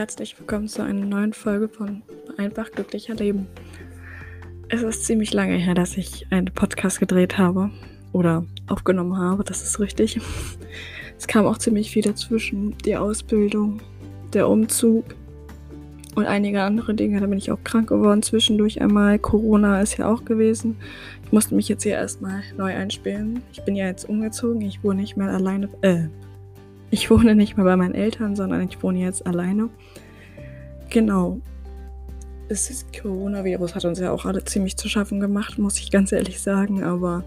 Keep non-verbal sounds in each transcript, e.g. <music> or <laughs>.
herzlich willkommen zu einer neuen Folge von Einfach glücklicher Leben. Es ist ziemlich lange her, dass ich einen Podcast gedreht habe oder aufgenommen habe, das ist richtig. Es kam auch ziemlich viel dazwischen, die Ausbildung, der Umzug und einige andere Dinge. Da bin ich auch krank geworden zwischendurch einmal. Corona ist ja auch gewesen. Ich musste mich jetzt hier erstmal neu einspielen. Ich bin ja jetzt umgezogen. Ich wohne nicht mehr alleine. Äh, ich wohne nicht mehr bei meinen Eltern, sondern ich wohne jetzt alleine. Genau. Das Coronavirus hat uns ja auch alle ziemlich zu schaffen gemacht, muss ich ganz ehrlich sagen. Aber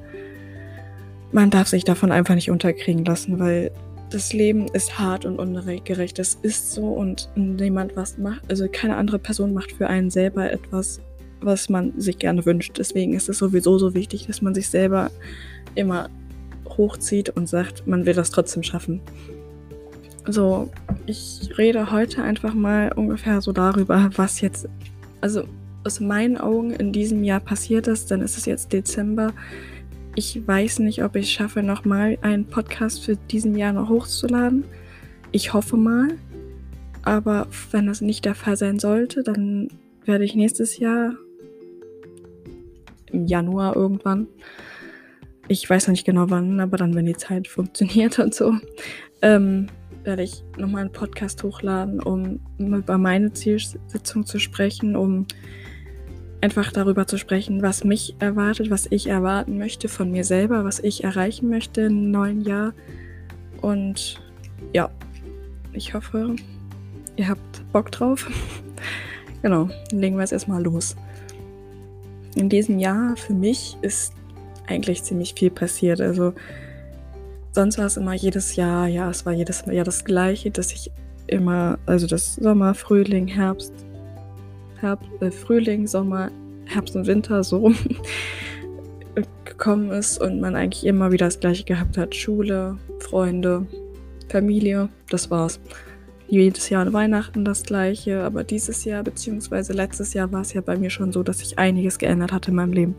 man darf sich davon einfach nicht unterkriegen lassen, weil das Leben ist hart und ungerecht. Das ist so und niemand was macht, also keine andere Person macht für einen selber etwas, was man sich gerne wünscht. Deswegen ist es sowieso so wichtig, dass man sich selber immer hochzieht und sagt, man will das trotzdem schaffen. So, ich rede heute einfach mal ungefähr so darüber, was jetzt, also aus meinen Augen in diesem Jahr passiert ist. Dann ist es jetzt Dezember. Ich weiß nicht, ob ich schaffe, nochmal einen Podcast für diesen Jahr noch hochzuladen. Ich hoffe mal. Aber wenn das nicht der Fall sein sollte, dann werde ich nächstes Jahr im Januar irgendwann, ich weiß noch nicht genau wann, aber dann, wenn die Zeit funktioniert und so, ähm, werde ich nochmal einen Podcast hochladen, um über meine Zielsitzung zu sprechen, um einfach darüber zu sprechen, was mich erwartet, was ich erwarten möchte von mir selber, was ich erreichen möchte im neuen Jahr. Und ja, ich hoffe, ihr habt Bock drauf. <laughs> genau, legen wir es erstmal los. In diesem Jahr für mich ist eigentlich ziemlich viel passiert. Also sonst war es immer jedes Jahr, ja, es war jedes Jahr das Gleiche, dass ich immer, also das Sommer, Frühling, Herbst, Herbst äh, Frühling, Sommer, Herbst und Winter so <laughs> gekommen ist und man eigentlich immer wieder das Gleiche gehabt hat. Schule, Freunde, Familie, das war's. Jedes Jahr an Weihnachten das Gleiche, aber dieses Jahr, beziehungsweise letztes Jahr war es ja bei mir schon so, dass sich einiges geändert hat in meinem Leben.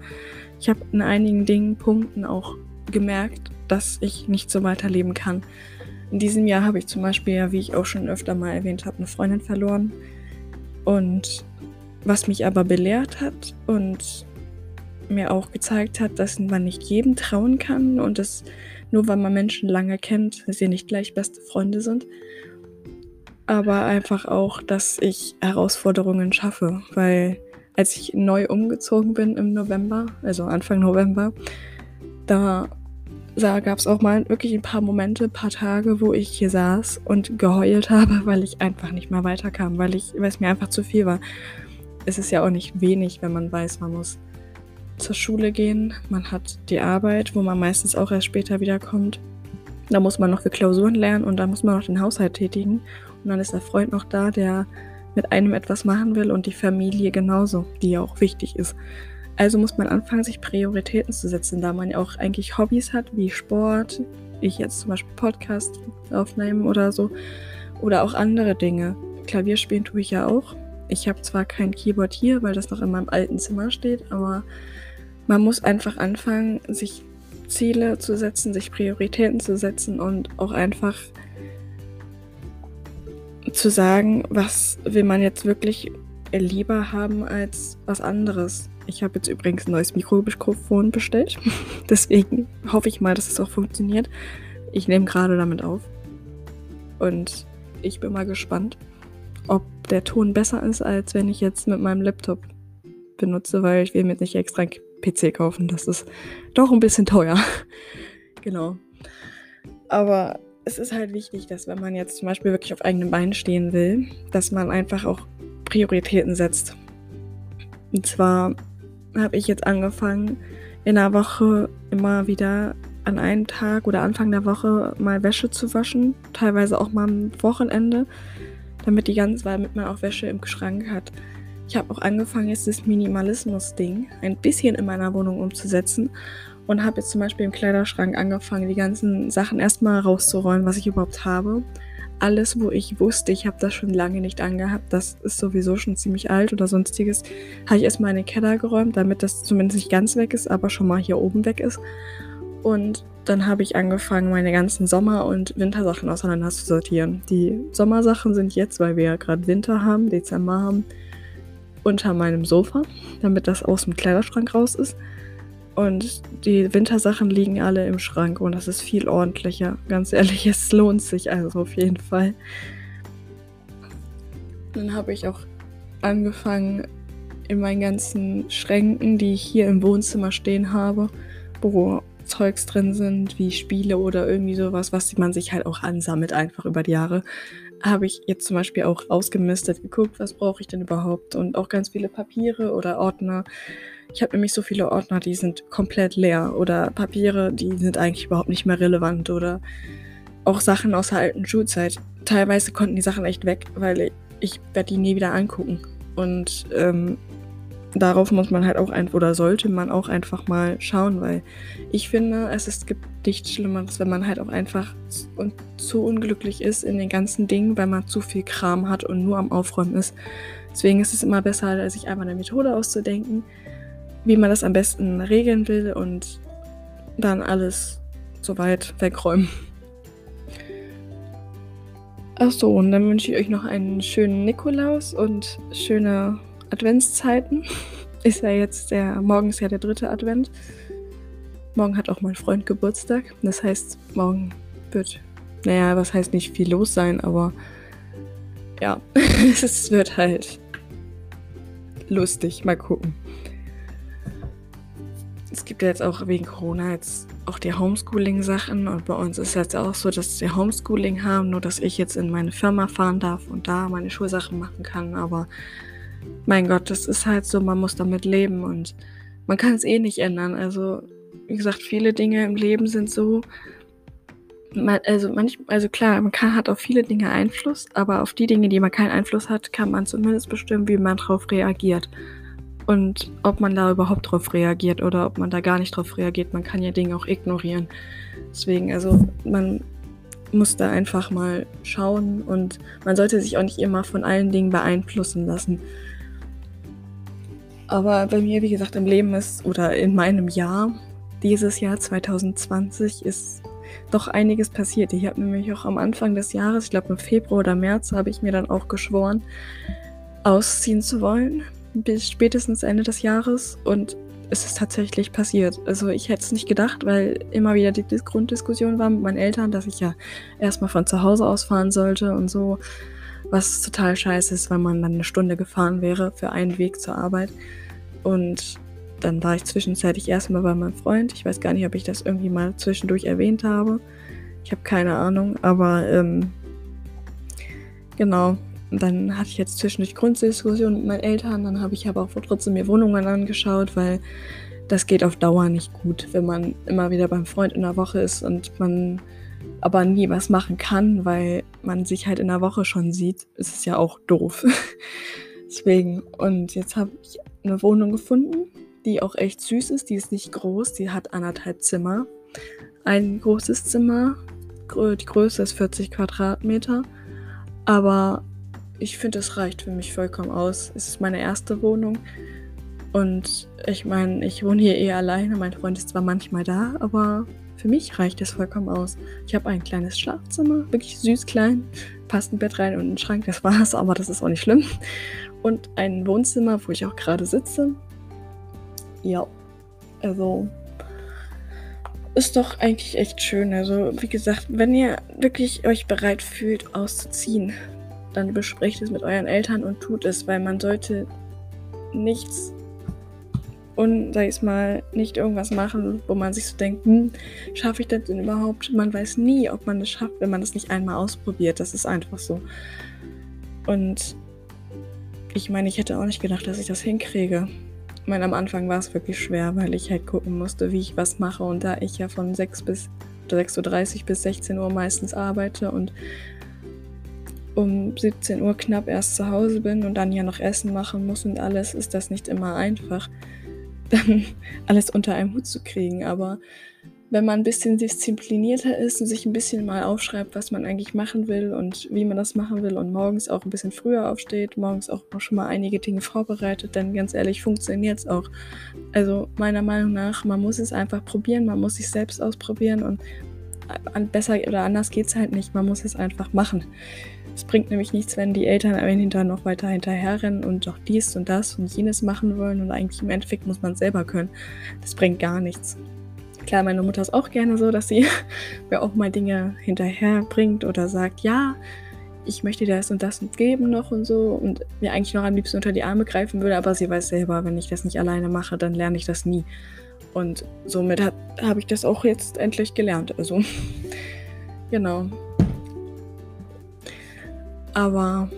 Ich habe in einigen Dingen, Punkten auch gemerkt, dass ich nicht so weiterleben kann. In diesem Jahr habe ich zum Beispiel, ja, wie ich auch schon öfter mal erwähnt habe, eine Freundin verloren. Und was mich aber belehrt hat und mir auch gezeigt hat, dass man nicht jedem trauen kann und dass nur weil man Menschen lange kennt, sie nicht gleich beste Freunde sind. Aber einfach auch, dass ich Herausforderungen schaffe, weil als ich neu umgezogen bin im November, also Anfang November, da gab es auch mal wirklich ein paar Momente, ein paar Tage, wo ich hier saß und geheult <laughs> habe, weil ich einfach nicht mehr weiterkam, weil, ich, weil es mir einfach zu viel war. Es ist ja auch nicht wenig, wenn man weiß, man muss zur Schule gehen, man hat die Arbeit, wo man meistens auch erst später wiederkommt. Da muss man noch für Klausuren lernen und da muss man noch den Haushalt tätigen. Und dann ist der Freund noch da, der mit einem etwas machen will und die Familie genauso, die ja auch wichtig ist. Also muss man anfangen, sich Prioritäten zu setzen, da man ja auch eigentlich Hobbys hat, wie Sport, wie ich jetzt zum Beispiel Podcast aufnehmen oder so, oder auch andere Dinge. Klavier spielen tue ich ja auch. Ich habe zwar kein Keyboard hier, weil das noch in meinem alten Zimmer steht, aber man muss einfach anfangen, sich Ziele zu setzen, sich Prioritäten zu setzen und auch einfach zu sagen, was will man jetzt wirklich lieber haben als was anderes. Ich habe jetzt übrigens ein neues Mikrofon bestellt. <laughs> Deswegen hoffe ich mal, dass es auch funktioniert. Ich nehme gerade damit auf. Und ich bin mal gespannt, ob der Ton besser ist, als wenn ich jetzt mit meinem Laptop benutze, weil ich will mir nicht extra einen PC kaufen. Das ist doch ein bisschen teuer. <laughs> genau. Aber es ist halt wichtig, dass wenn man jetzt zum Beispiel wirklich auf eigenen Beinen stehen will, dass man einfach auch Prioritäten setzt. Und zwar habe ich jetzt angefangen, in der Woche immer wieder an einem Tag oder Anfang der Woche mal Wäsche zu waschen, teilweise auch mal am Wochenende, damit die ganze, damit man auch Wäsche im Schrank hat. Ich habe auch angefangen, jetzt das Minimalismus-Ding ein bisschen in meiner Wohnung umzusetzen und habe jetzt zum Beispiel im Kleiderschrank angefangen, die ganzen Sachen erstmal rauszuräumen, was ich überhaupt habe alles, wo ich wusste, ich habe das schon lange nicht angehabt, das ist sowieso schon ziemlich alt oder sonstiges, habe ich erstmal in den Keller geräumt, damit das zumindest nicht ganz weg ist, aber schon mal hier oben weg ist. Und dann habe ich angefangen, meine ganzen Sommer- und Wintersachen auseinander zu sortieren. Die Sommersachen sind jetzt, weil wir ja gerade Winter haben, Dezember haben, unter meinem Sofa, damit das aus dem Kleiderschrank raus ist. Und die Wintersachen liegen alle im Schrank und das ist viel ordentlicher. Ganz ehrlich, <laughs> es lohnt sich also auf jeden Fall. Dann habe ich auch angefangen, in meinen ganzen Schränken, die ich hier im Wohnzimmer stehen habe, wo Zeugs drin sind, wie Spiele oder irgendwie sowas, was man sich halt auch ansammelt einfach über die Jahre, habe ich jetzt zum Beispiel auch ausgemistet, geguckt, was brauche ich denn überhaupt und auch ganz viele Papiere oder Ordner. Ich habe nämlich so viele Ordner, die sind komplett leer oder Papiere, die sind eigentlich überhaupt nicht mehr relevant oder auch Sachen aus der alten Schulzeit. Teilweise konnten die Sachen echt weg, weil ich, werde die nie wieder angucken. Und ähm, darauf muss man halt auch einfach oder sollte man auch einfach mal schauen, weil ich finde, es ist, gibt nichts Schlimmeres, wenn man halt auch einfach und zu unglücklich ist in den ganzen Dingen, weil man zu viel Kram hat und nur am Aufräumen ist. Deswegen ist es immer besser, sich einfach eine Methode auszudenken, wie man das am besten regeln will und dann alles soweit wegräumen. Achso, und dann wünsche ich euch noch einen schönen Nikolaus und schöne Adventszeiten. <laughs> Ist ja jetzt der, morgen ist ja der dritte Advent. Morgen hat auch mein Freund Geburtstag. Das heißt, morgen wird, naja, was heißt nicht viel los sein, aber ja, <laughs> es wird halt lustig. Mal gucken. Es gibt ja jetzt auch wegen Corona jetzt auch die Homeschooling-Sachen und bei uns ist jetzt auch so, dass wir Homeschooling haben, nur dass ich jetzt in meine Firma fahren darf und da meine Schulsachen machen kann, aber mein Gott, das ist halt so, man muss damit leben und man kann es eh nicht ändern. Also, wie gesagt, viele Dinge im Leben sind so. Man, also, manch, also klar, man kann, hat auf viele Dinge Einfluss, aber auf die Dinge, die man keinen Einfluss hat, kann man zumindest bestimmen, wie man darauf reagiert. Und ob man da überhaupt drauf reagiert oder ob man da gar nicht drauf reagiert. Man kann ja Dinge auch ignorieren. Deswegen, also man muss da einfach mal schauen und man sollte sich auch nicht immer von allen Dingen beeinflussen lassen. Aber bei mir, wie gesagt, im Leben ist oder in meinem Jahr, dieses Jahr 2020, ist doch einiges passiert. Ich habe nämlich auch am Anfang des Jahres, ich glaube im Februar oder März, habe ich mir dann auch geschworen, ausziehen zu wollen, bis spätestens Ende des Jahres. Und es ist tatsächlich passiert. Also ich hätte es nicht gedacht, weil immer wieder die Grunddiskussion war mit meinen Eltern, dass ich ja erstmal von zu Hause aus fahren sollte und so was total scheiße ist, weil man dann eine Stunde gefahren wäre für einen Weg zur Arbeit. Und dann war ich zwischenzeitlich erstmal bei meinem Freund. Ich weiß gar nicht, ob ich das irgendwie mal zwischendurch erwähnt habe. Ich habe keine Ahnung, aber ähm, genau. Dann hatte ich jetzt zwischendurch Grunddiskussionen mit meinen Eltern. Dann habe ich aber auch trotzdem mir Wohnungen angeschaut, weil das geht auf Dauer nicht gut, wenn man immer wieder beim Freund in der Woche ist und man aber nie was machen kann, weil man sich halt in der Woche schon sieht, ist es ja auch doof. <laughs> Deswegen, und jetzt habe ich eine Wohnung gefunden, die auch echt süß ist. Die ist nicht groß, die hat anderthalb Zimmer. Ein großes Zimmer, die Größe ist 40 Quadratmeter, aber ich finde, es reicht für mich vollkommen aus. Es ist meine erste Wohnung. Und ich meine, ich wohne hier eh alleine. Mein Freund ist zwar manchmal da, aber für mich reicht es vollkommen aus. Ich habe ein kleines Schlafzimmer, wirklich süß klein, passt ein Bett rein und ein Schrank, das war's, aber das ist auch nicht schlimm. Und ein Wohnzimmer, wo ich auch gerade sitze. Ja, also ist doch eigentlich echt schön. Also, wie gesagt, wenn ihr wirklich euch bereit fühlt, auszuziehen, dann besprecht es mit euren Eltern und tut es, weil man sollte nichts und, sag ich mal, nicht irgendwas machen, wo man sich so denkt, hm, schaffe ich das denn überhaupt? Man weiß nie, ob man das schafft, wenn man das nicht einmal ausprobiert. Das ist einfach so. Und ich meine, ich hätte auch nicht gedacht, dass ich das hinkriege. Ich meine, am Anfang war es wirklich schwer, weil ich halt gucken musste, wie ich was mache. Und da ich ja von 6 bis 6.30 Uhr bis 16 Uhr meistens arbeite und um 17 Uhr knapp erst zu Hause bin und dann ja noch Essen machen muss und alles, ist das nicht immer einfach <laughs> dann alles unter einem Hut zu kriegen. Aber wenn man ein bisschen disziplinierter ist und sich ein bisschen mal aufschreibt, was man eigentlich machen will und wie man das machen will und morgens auch ein bisschen früher aufsteht, morgens auch schon mal einige Dinge vorbereitet, denn ganz ehrlich, funktioniert es auch. Also meiner Meinung nach, man muss es einfach probieren, man muss sich selbst ausprobieren und besser oder anders geht es halt nicht, man muss es einfach machen. Es bringt nämlich nichts, wenn die Eltern am Ende noch weiter hinterherrennen und doch dies und das und jenes machen wollen und eigentlich im Endeffekt muss man es selber können. Das bringt gar nichts. Klar, meine Mutter ist auch gerne so, dass sie <laughs> mir auch mal Dinge hinterher bringt oder sagt, ja, ich möchte dir das und das geben noch und so und mir eigentlich noch am liebsten unter die Arme greifen würde, aber sie weiß selber, wenn ich das nicht alleine mache, dann lerne ich das nie. Und somit habe ich das auch jetzt endlich gelernt. Also, <laughs> genau. Aber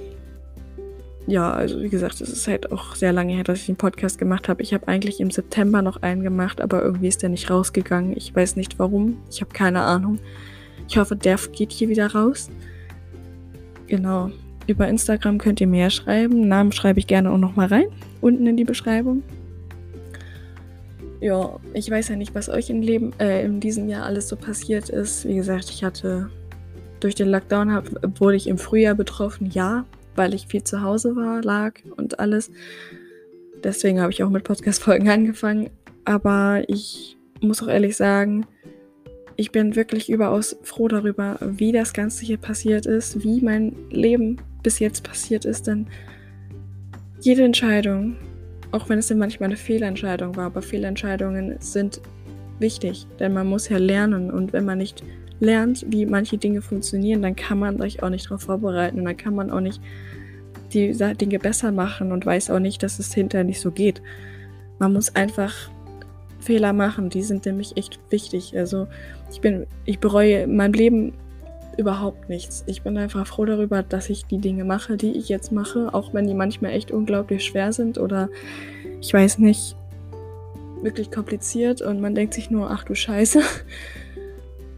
ja, also wie gesagt, es ist halt auch sehr lange her, dass ich einen Podcast gemacht habe. Ich habe eigentlich im September noch einen gemacht, aber irgendwie ist der nicht rausgegangen. Ich weiß nicht warum. Ich habe keine Ahnung. Ich hoffe, der geht hier wieder raus. Genau. Über Instagram könnt ihr mehr schreiben. Namen schreibe ich gerne auch nochmal rein. Unten in die Beschreibung. Ja, ich weiß ja nicht, was euch im Leben, äh, in diesem Jahr alles so passiert ist. Wie gesagt, ich hatte durch den Lockdown hab, wurde ich im Frühjahr betroffen, ja, weil ich viel zu Hause war, lag und alles. Deswegen habe ich auch mit Podcast-Folgen <laughs> angefangen. Aber ich muss auch ehrlich sagen, ich bin wirklich überaus froh darüber, wie das Ganze hier passiert ist, wie mein Leben bis jetzt passiert ist. Denn jede Entscheidung, auch wenn es dann manchmal eine Fehlentscheidung war, aber Fehlentscheidungen sind wichtig, denn man muss ja lernen und wenn man nicht lernt, wie manche Dinge funktionieren, dann kann man sich auch nicht darauf vorbereiten und dann kann man auch nicht die Dinge besser machen und weiß auch nicht, dass es hinterher nicht so geht. Man muss einfach Fehler machen, die sind nämlich echt wichtig. Also ich bin, ich bereue in meinem Leben überhaupt nichts. Ich bin einfach froh darüber, dass ich die Dinge mache, die ich jetzt mache, auch wenn die manchmal echt unglaublich schwer sind oder ich weiß nicht, wirklich kompliziert und man denkt sich nur, ach du Scheiße.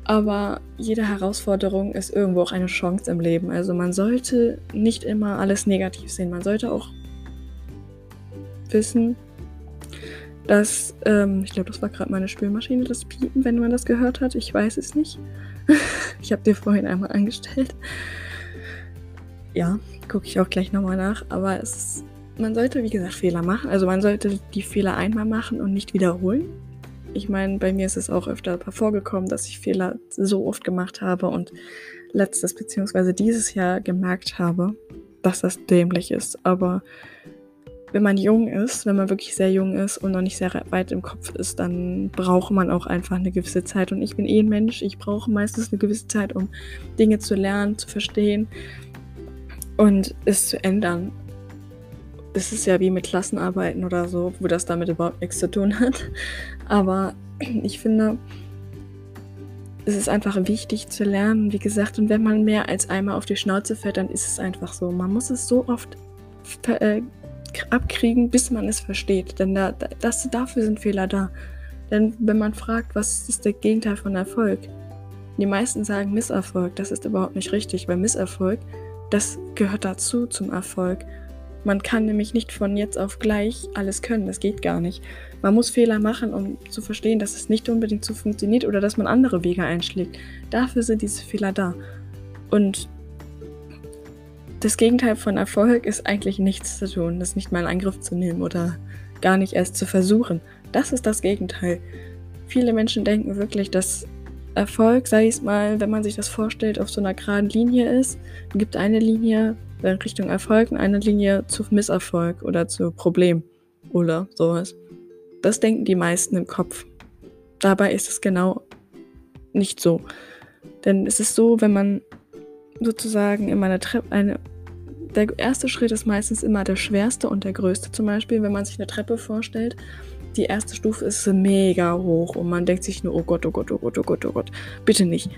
Aber jede Herausforderung ist irgendwo auch eine Chance im Leben. Also man sollte nicht immer alles negativ sehen. Man sollte auch wissen, dass, ähm, ich glaube, das war gerade meine Spülmaschine, das Piepen, wenn man das gehört hat. Ich weiß es nicht. <laughs> ich habe dir vorhin einmal angestellt. Ja, gucke ich auch gleich nochmal nach. Aber es man sollte, wie gesagt, Fehler machen. Also man sollte die Fehler einmal machen und nicht wiederholen. Ich meine, bei mir ist es auch öfter vorgekommen, dass ich Fehler so oft gemacht habe und letztes bzw. dieses Jahr gemerkt habe, dass das dämlich ist. Aber wenn man jung ist, wenn man wirklich sehr jung ist und noch nicht sehr weit im Kopf ist, dann braucht man auch einfach eine gewisse Zeit. Und ich bin eh ein Mensch, ich brauche meistens eine gewisse Zeit, um Dinge zu lernen, zu verstehen und es zu ändern es ist ja wie mit Klassenarbeiten oder so, wo das damit überhaupt nichts zu tun hat. Aber ich finde, es ist einfach wichtig zu lernen, wie gesagt. Und wenn man mehr als einmal auf die Schnauze fällt, dann ist es einfach so. Man muss es so oft äh, abkriegen, bis man es versteht. Denn da, das, dafür sind Fehler da. Denn wenn man fragt, was ist der Gegenteil von Erfolg? Die meisten sagen Misserfolg. Das ist überhaupt nicht richtig, weil Misserfolg, das gehört dazu zum Erfolg. Man kann nämlich nicht von jetzt auf gleich alles können. Das geht gar nicht. Man muss Fehler machen, um zu verstehen, dass es nicht unbedingt so funktioniert oder dass man andere Wege einschlägt. Dafür sind diese Fehler da. Und das Gegenteil von Erfolg ist eigentlich nichts zu tun, das nicht mal in Angriff zu nehmen oder gar nicht erst zu versuchen. Das ist das Gegenteil. Viele Menschen denken wirklich, dass Erfolg, sei es mal, wenn man sich das vorstellt, auf so einer geraden Linie ist. Es gibt eine Linie, in Richtung Erfolg und eine Linie zu Misserfolg oder zu Problem oder sowas. Das denken die meisten im Kopf. Dabei ist es genau nicht so. Denn es ist so, wenn man sozusagen in meiner Treppe eine. Der erste Schritt ist meistens immer der schwerste und der größte. Zum Beispiel, wenn man sich eine Treppe vorstellt, die erste Stufe ist mega hoch und man denkt sich nur, oh Gott, oh Gott, oh Gott, oh Gott, oh Gott, bitte nicht.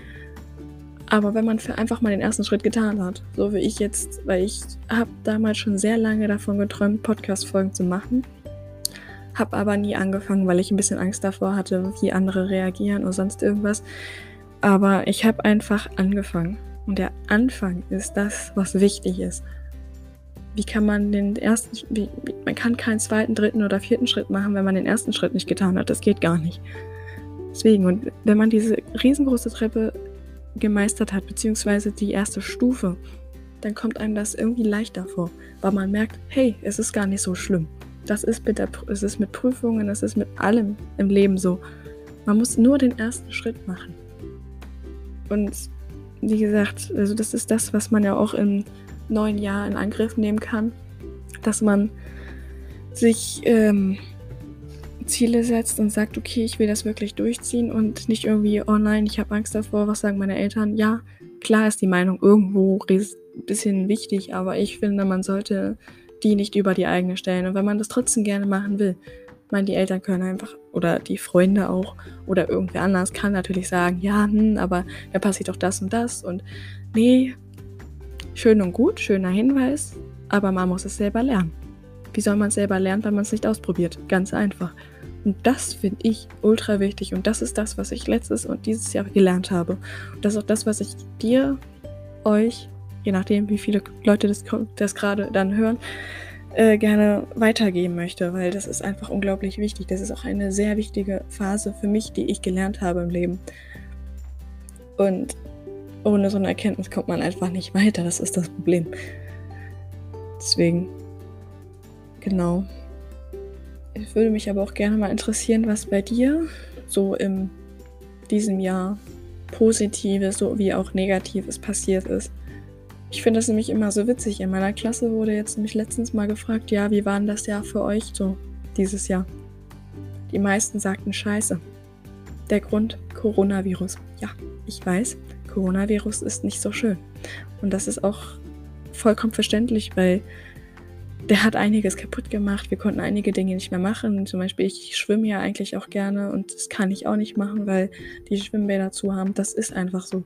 Aber wenn man einfach mal den ersten Schritt getan hat, so wie ich jetzt, weil ich habe damals schon sehr lange davon geträumt, Podcast-Folgen zu machen, habe aber nie angefangen, weil ich ein bisschen Angst davor hatte, wie andere reagieren oder sonst irgendwas. Aber ich habe einfach angefangen. Und der Anfang ist das, was wichtig ist. Wie kann man den ersten, wie, man kann keinen zweiten, dritten oder vierten Schritt machen, wenn man den ersten Schritt nicht getan hat. Das geht gar nicht. Deswegen, und wenn man diese riesengroße Treppe gemeistert hat, beziehungsweise die erste Stufe, dann kommt einem das irgendwie leichter vor, weil man merkt, hey, es ist gar nicht so schlimm. Das ist mit, der, es ist mit Prüfungen, es ist mit allem im Leben so. Man muss nur den ersten Schritt machen. Und wie gesagt, also das ist das, was man ja auch im neuen Jahr in Angriff nehmen kann, dass man sich ähm, Ziele setzt und sagt, okay, ich will das wirklich durchziehen und nicht irgendwie, oh nein, ich habe Angst davor, was sagen meine Eltern? Ja, klar ist die Meinung irgendwo ein bisschen wichtig, aber ich finde, man sollte die nicht über die eigene stellen. Und wenn man das trotzdem gerne machen will, meine, die Eltern können einfach, oder die Freunde auch, oder irgendwer anders kann natürlich sagen, ja, hm, aber da passiert doch das und das. Und nee, schön und gut, schöner Hinweis, aber man muss es selber lernen. Wie soll man es selber lernen, wenn man es nicht ausprobiert? Ganz einfach. Und das finde ich ultra wichtig. Und das ist das, was ich letztes und dieses Jahr gelernt habe. Und das ist auch das, was ich dir, euch, je nachdem, wie viele Leute das, das gerade dann hören, äh, gerne weitergeben möchte, weil das ist einfach unglaublich wichtig. Das ist auch eine sehr wichtige Phase für mich, die ich gelernt habe im Leben. Und ohne so eine Erkenntnis kommt man einfach nicht weiter. Das ist das Problem. Deswegen, genau. Ich würde mich aber auch gerne mal interessieren, was bei dir so in diesem Jahr Positives sowie auch Negatives passiert ist. Ich finde das nämlich immer so witzig. In meiner Klasse wurde jetzt nämlich letztens mal gefragt, ja, wie war denn das Jahr für euch so dieses Jahr? Die meisten sagten Scheiße. Der Grund Coronavirus. Ja, ich weiß, Coronavirus ist nicht so schön. Und das ist auch vollkommen verständlich, weil der hat einiges kaputt gemacht. Wir konnten einige Dinge nicht mehr machen. Zum Beispiel, ich schwimme ja eigentlich auch gerne und das kann ich auch nicht machen, weil die Schwimmbäder zu haben. Das ist einfach so.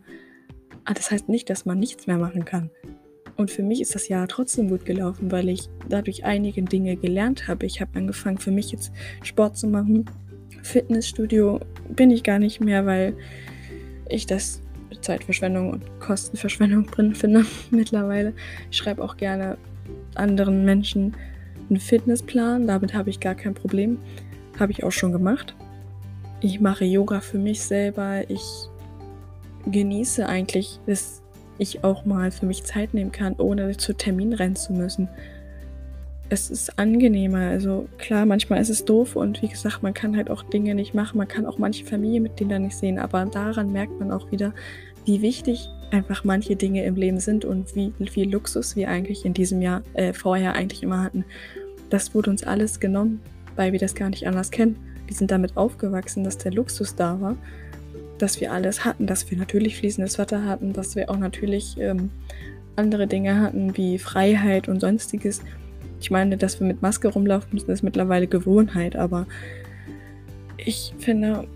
Aber ah, das heißt nicht, dass man nichts mehr machen kann. Und für mich ist das Jahr trotzdem gut gelaufen, weil ich dadurch einige Dinge gelernt habe. Ich habe angefangen, für mich jetzt Sport zu machen. Fitnessstudio bin ich gar nicht mehr, weil ich das Zeitverschwendung und Kostenverschwendung <laughs> drin finde mittlerweile. Ich schreibe auch gerne anderen Menschen einen Fitnessplan. Damit habe ich gar kein Problem. Habe ich auch schon gemacht. Ich mache Yoga für mich selber. Ich genieße eigentlich, dass ich auch mal für mich Zeit nehmen kann, ohne zu Termin rennen zu müssen. Es ist angenehmer. Also klar, manchmal ist es doof und wie gesagt, man kann halt auch Dinge nicht machen. Man kann auch manche Familienmitglieder nicht sehen, aber daran merkt man auch wieder, wie wichtig einfach manche Dinge im Leben sind und wie viel Luxus wir eigentlich in diesem Jahr äh, vorher eigentlich immer hatten. Das wurde uns alles genommen, weil wir das gar nicht anders kennen. Wir sind damit aufgewachsen, dass der Luxus da war, dass wir alles hatten, dass wir natürlich fließendes Wasser hatten, dass wir auch natürlich ähm, andere Dinge hatten wie Freiheit und sonstiges. Ich meine, dass wir mit Maske rumlaufen müssen, ist mittlerweile Gewohnheit, aber ich finde,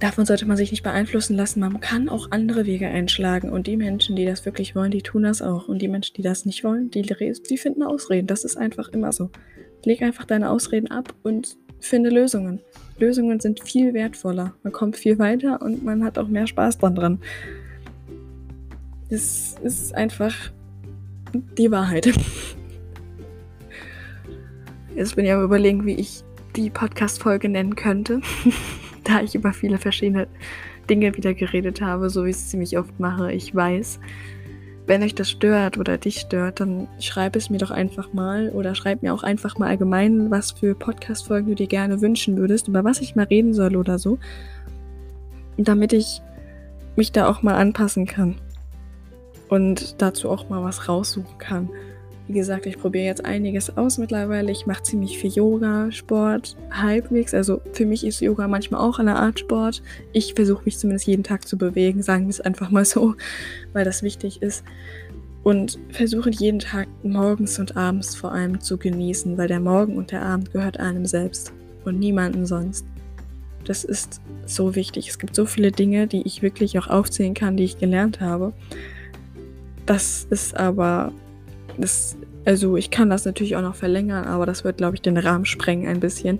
davon sollte man sich nicht beeinflussen lassen. Man kann auch andere Wege einschlagen. Und die Menschen, die das wirklich wollen, die tun das auch. Und die Menschen, die das nicht wollen, die, die finden Ausreden. Das ist einfach immer so. Leg einfach deine Ausreden ab und finde Lösungen. Lösungen sind viel wertvoller. Man kommt viel weiter und man hat auch mehr Spaß dran. Das ist einfach die Wahrheit. <laughs> Jetzt bin ich am überlegen, wie ich die Podcast-Folge nennen könnte. <laughs> <laughs> da ich über viele verschiedene Dinge wieder geredet habe, so wie ich es ziemlich oft mache. Ich weiß, wenn euch das stört oder dich stört, dann schreib es mir doch einfach mal oder schreib mir auch einfach mal allgemein, was für Podcast-Folgen du dir gerne wünschen würdest, über was ich mal reden soll oder so. Damit ich mich da auch mal anpassen kann und dazu auch mal was raussuchen kann. Wie gesagt, ich probiere jetzt einiges aus mittlerweile. Ich mache ziemlich viel Yoga, Sport, halbwegs. Also für mich ist Yoga manchmal auch eine Art Sport. Ich versuche mich zumindest jeden Tag zu bewegen, sagen wir es einfach mal so, <laughs> weil das wichtig ist. Und versuche jeden Tag morgens und abends vor allem zu genießen, weil der Morgen und der Abend gehört einem selbst und niemandem sonst. Das ist so wichtig. Es gibt so viele Dinge, die ich wirklich auch aufzählen kann, die ich gelernt habe. Das ist aber das, also ich kann das natürlich auch noch verlängern, aber das wird, glaube ich, den Rahmen sprengen ein bisschen.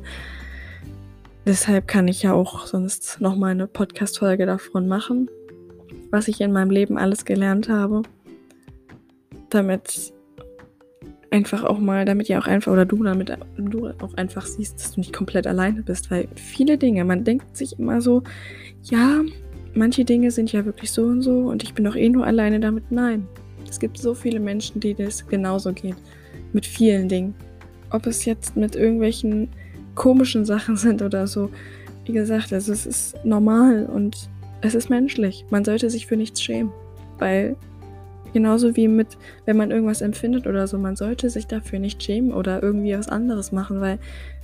Deshalb kann ich ja auch sonst noch mal eine Podcast-Folge davon machen, was ich in meinem Leben alles gelernt habe, damit einfach auch mal, damit ihr auch einfach, oder du, damit du auch einfach siehst, dass du nicht komplett alleine bist, weil viele Dinge, man denkt sich immer so, ja, manche Dinge sind ja wirklich so und so und ich bin doch eh nur alleine damit. Nein, es gibt so viele Menschen, die das genauso geht. Mit vielen Dingen. Ob es jetzt mit irgendwelchen komischen Sachen sind oder so. Wie gesagt, also es ist normal und es ist menschlich. Man sollte sich für nichts schämen. Weil genauso wie mit, wenn man irgendwas empfindet oder so, man sollte sich dafür nicht schämen oder irgendwie was anderes machen, weil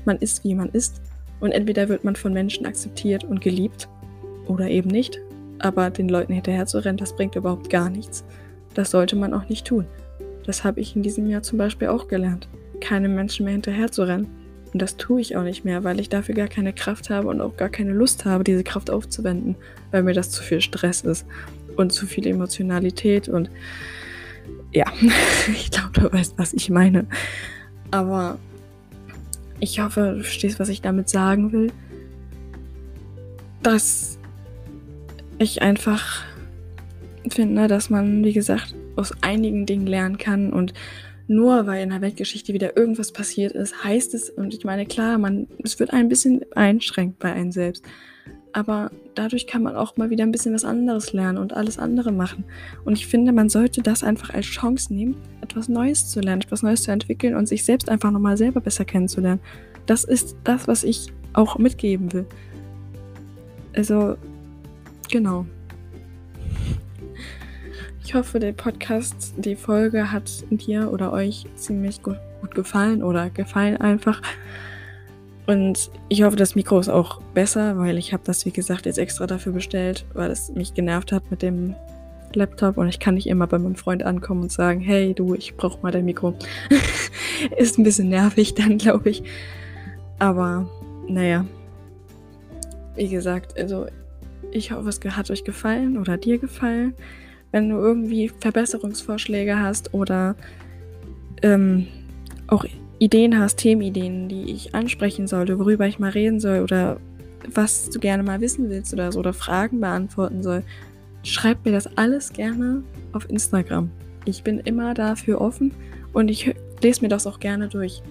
man ist, wie man ist. Und entweder wird man von Menschen akzeptiert und geliebt oder eben nicht. Aber den Leuten hinterher zu rennen, das bringt überhaupt gar nichts. Das sollte man auch nicht tun. Das habe ich in diesem Jahr zum Beispiel auch gelernt. Keine Menschen mehr hinterher zu rennen. Und das tue ich auch nicht mehr, weil ich dafür gar keine Kraft habe und auch gar keine Lust habe, diese Kraft aufzuwenden, weil mir das zu viel Stress ist und zu viel Emotionalität und ja, <laughs> ich glaube, du weißt, was ich meine. Aber ich hoffe, du verstehst, was ich damit sagen will. Dass ich einfach finde, dass man, wie gesagt, aus einigen Dingen lernen kann und nur weil in der Weltgeschichte wieder irgendwas passiert ist, heißt es, und ich meine, klar, man, es wird ein bisschen einschränkt bei einem selbst. Aber dadurch kann man auch mal wieder ein bisschen was anderes lernen und alles andere machen. Und ich finde, man sollte das einfach als Chance nehmen, etwas Neues zu lernen, etwas Neues zu entwickeln und sich selbst einfach nochmal selber besser kennenzulernen. Das ist das, was ich auch mitgeben will. Also, genau. Ich hoffe, der Podcast, die Folge hat dir oder euch ziemlich gut, gut gefallen oder gefallen einfach. Und ich hoffe, das Mikro ist auch besser, weil ich habe das, wie gesagt, jetzt extra dafür bestellt, weil es mich genervt hat mit dem Laptop und ich kann nicht immer bei meinem Freund ankommen und sagen, hey du, ich brauche mal dein Mikro. <laughs> ist ein bisschen nervig dann, glaube ich. Aber naja, wie gesagt, also ich hoffe, es hat euch gefallen oder dir gefallen wenn du irgendwie Verbesserungsvorschläge hast oder ähm, auch Ideen hast, Themenideen, die ich ansprechen sollte, worüber ich mal reden soll oder was du gerne mal wissen willst oder so oder Fragen beantworten soll, schreib mir das alles gerne auf Instagram. Ich bin immer dafür offen und ich lese mir das auch gerne durch.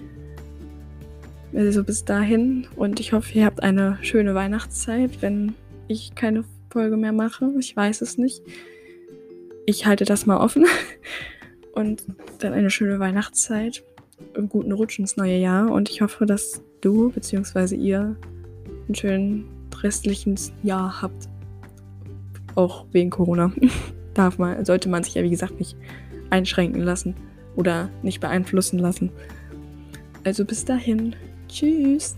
Also bis dahin und ich hoffe, ihr habt eine schöne Weihnachtszeit, wenn ich keine Folge mehr mache. Ich weiß es nicht ich halte das mal offen. <laughs> Und dann eine schöne Weihnachtszeit, einen guten Rutsch ins neue Jahr. Und ich hoffe, dass du bzw. ihr einen schönen restlichen Jahr habt. Auch wegen Corona. <laughs> Darf man, sollte man sich ja wie gesagt nicht einschränken lassen oder nicht beeinflussen lassen. Also bis dahin. Tschüss.